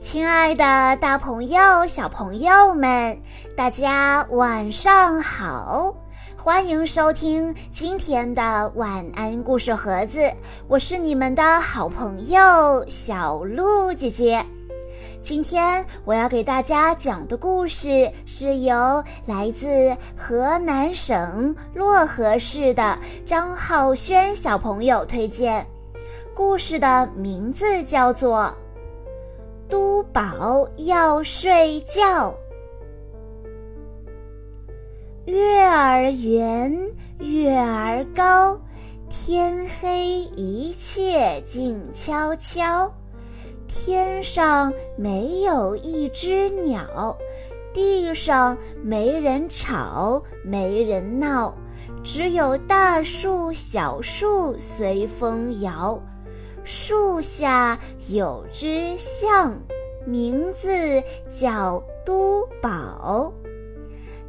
亲爱的，大朋友、小朋友们，大家晚上好！欢迎收听今天的晚安故事盒子，我是你们的好朋友小鹿姐姐。今天我要给大家讲的故事是由来自河南省漯河市的张浩轩小朋友推荐，故事的名字叫做。都宝要睡觉，月儿圆，月儿高，天黑一切静悄悄。天上没有一只鸟，地上没人吵，没人闹，只有大树小树随风摇。树下有只象，名字叫都宝。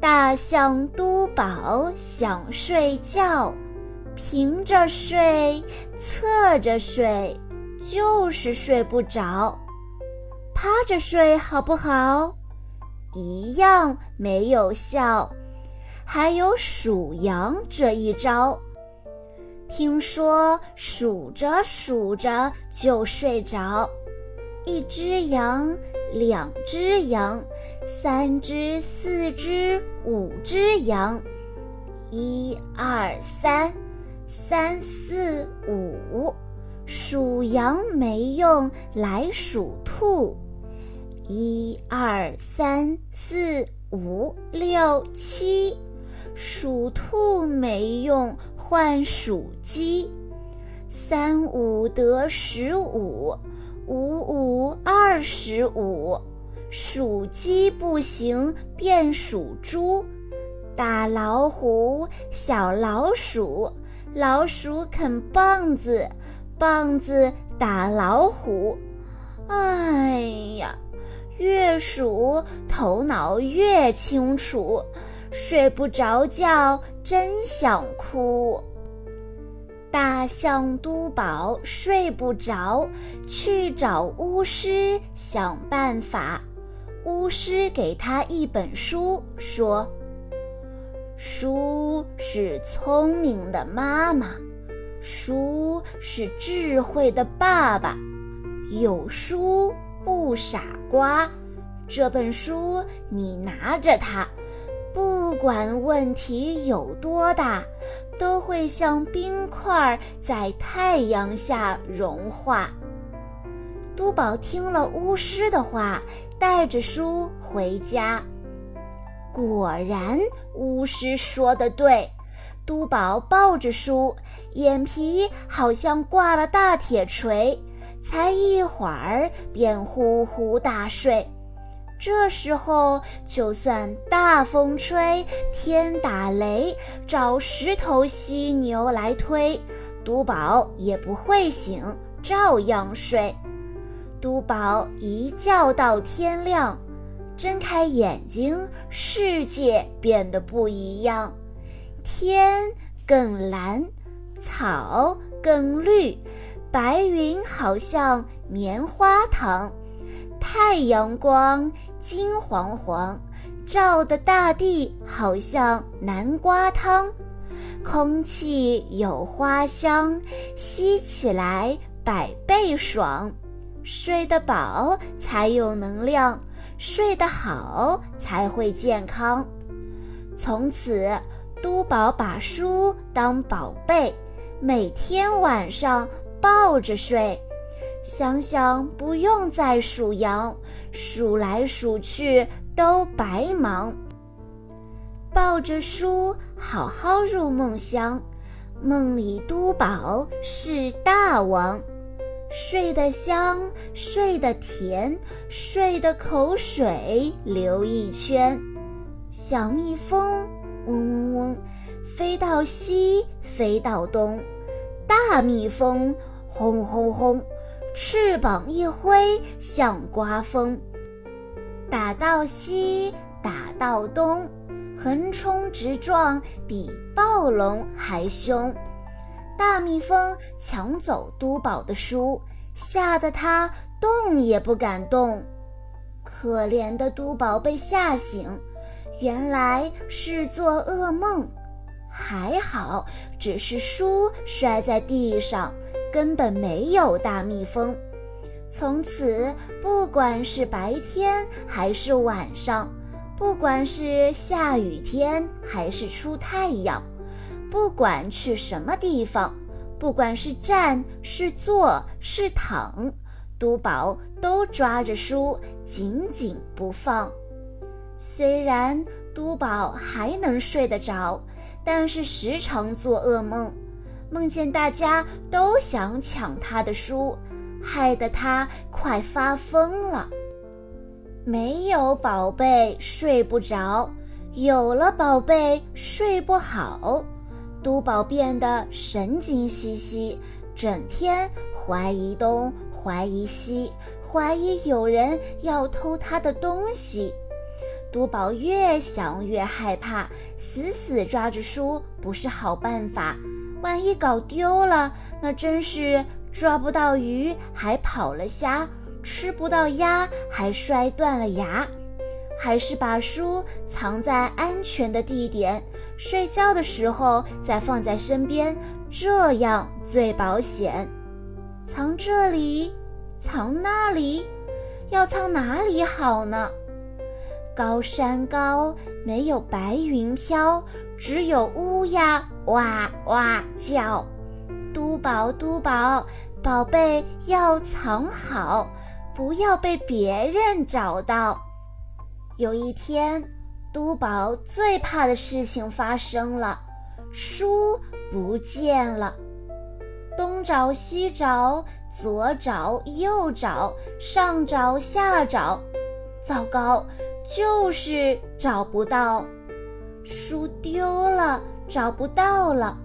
大象都宝想睡觉，平着睡，侧着睡，就是睡不着。趴着睡好不好？一样没有效。还有数羊这一招。听说数着数着就睡着，一只羊，两只羊，三只、四只、五只羊，一二三，三四五，数羊没用，来数兔，一二三四五六七。属兔没用，换属鸡。三五得十五，五五二十五。属鸡不行，变属猪。大老虎，小老鼠，老鼠啃棒子，棒子打老虎。哎呀，越数头脑越清楚。睡不着觉，真想哭。大象都宝睡不着，去找巫师想办法。巫师给他一本书，说：“书是聪明的妈妈，书是智慧的爸爸。有书不傻瓜。这本书你拿着它。”不管问题有多大，都会像冰块在太阳下融化。都宝听了巫师的话，带着书回家。果然，巫师说的对，都宝抱着书，眼皮好像挂了大铁锤，才一会儿便呼呼大睡。这时候，就算大风吹，天打雷，找石头犀牛来推，都宝也不会醒，照样睡。都宝一觉到天亮，睁开眼睛，世界变得不一样，天更蓝，草更绿，白云好像棉花糖。太阳光金黄黄，照的大地好像南瓜汤。空气有花香，吸起来百倍爽。睡得饱才有能量，睡得好才会健康。从此，都宝把书当宝贝，每天晚上抱着睡。想想不用再数羊，数来数去都白忙。抱着书好好入梦乡，梦里都宝是大王，睡得香，睡得甜，睡得口水流一圈。小蜜蜂嗡嗡嗡，飞到西，飞到东。大蜜蜂轰轰轰。翅膀一挥，像刮风，打到西，打到东，横冲直撞，比暴龙还凶。大蜜蜂抢走都宝的书，吓得它动也不敢动。可怜的都宝被吓醒，原来是做噩梦。还好，只是书摔在地上，根本没有大蜜蜂。从此，不管是白天还是晚上，不管是下雨天还是出太阳，不管去什么地方，不管是站是坐是躺，都宝都抓着书紧紧不放。虽然都宝还能睡得着，但是时常做噩梦，梦见大家都想抢他的书。害得他快发疯了。没有宝贝睡不着，有了宝贝睡不好。都宝变得神经兮兮，整天怀疑东怀疑西，怀疑有人要偷他的东西。都宝越想越害怕，死死抓着书不是好办法。万一搞丢了，那真是……抓不到鱼，还跑了虾；吃不到鸭，还摔断了牙。还是把书藏在安全的地点，睡觉的时候再放在身边，这样最保险。藏这里，藏那里，要藏哪里好呢？高山高，没有白云飘，只有乌鸦哇哇叫。嘟宝，嘟宝，宝贝要藏好，不要被别人找到。有一天，嘟宝最怕的事情发生了，书不见了。东找西找，左找右找，上找下找，糟糕，就是找不到。书丢了，找不到了。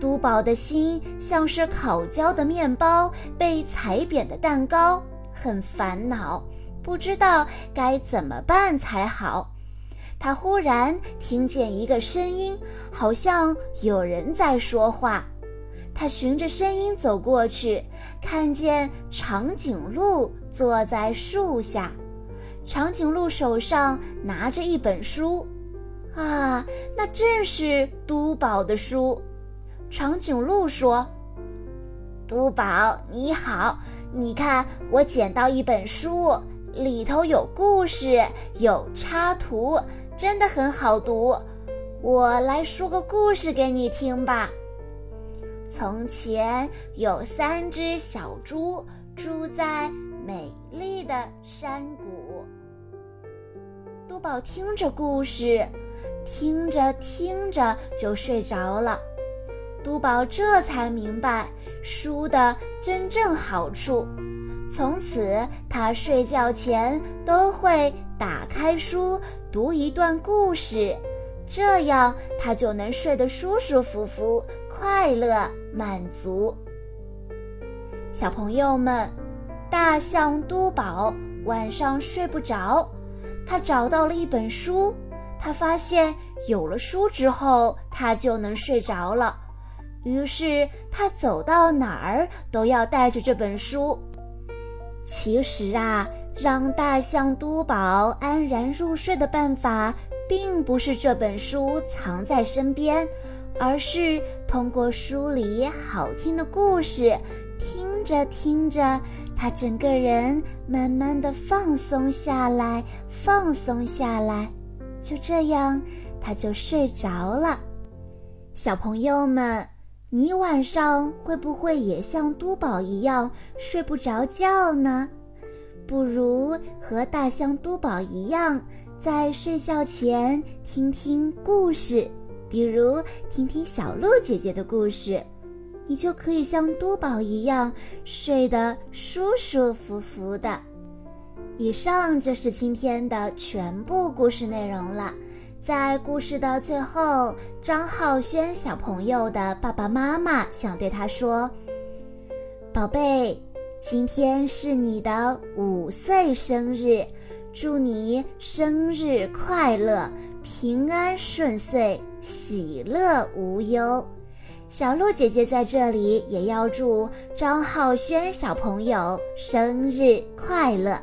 都宝的心像是烤焦的面包，被踩扁的蛋糕，很烦恼，不知道该怎么办才好。他忽然听见一个声音，好像有人在说话。他循着声音走过去，看见长颈鹿坐在树下，长颈鹿手上拿着一本书，啊，那正是都宝的书。长颈鹿说：“都宝你好，你看我捡到一本书，里头有故事，有插图，真的很好读。我来说个故事给你听吧。从前有三只小猪住在美丽的山谷。都宝听着故事，听着听着就睡着了。”都宝这才明白书的真正好处，从此他睡觉前都会打开书读一段故事，这样他就能睡得舒舒服服、快乐满足。小朋友们，大象都宝晚上睡不着，他找到了一本书，他发现有了书之后，他就能睡着了。于是他走到哪儿都要带着这本书。其实啊，让大象都宝安然入睡的办法，并不是这本书藏在身边，而是通过书里好听的故事，听着听着，他整个人慢慢的放松下来，放松下来，就这样他就睡着了。小朋友们。你晚上会不会也像都宝一样睡不着觉呢？不如和大象都宝一样，在睡觉前听听故事，比如听听小鹿姐姐的故事，你就可以像都宝一样睡得舒舒服服的。以上就是今天的全部故事内容了。在故事的最后，张浩轩小朋友的爸爸妈妈想对他说：“宝贝，今天是你的五岁生日，祝你生日快乐，平安顺遂，喜乐无忧。”小鹿姐姐在这里也要祝张浩轩小朋友生日快乐。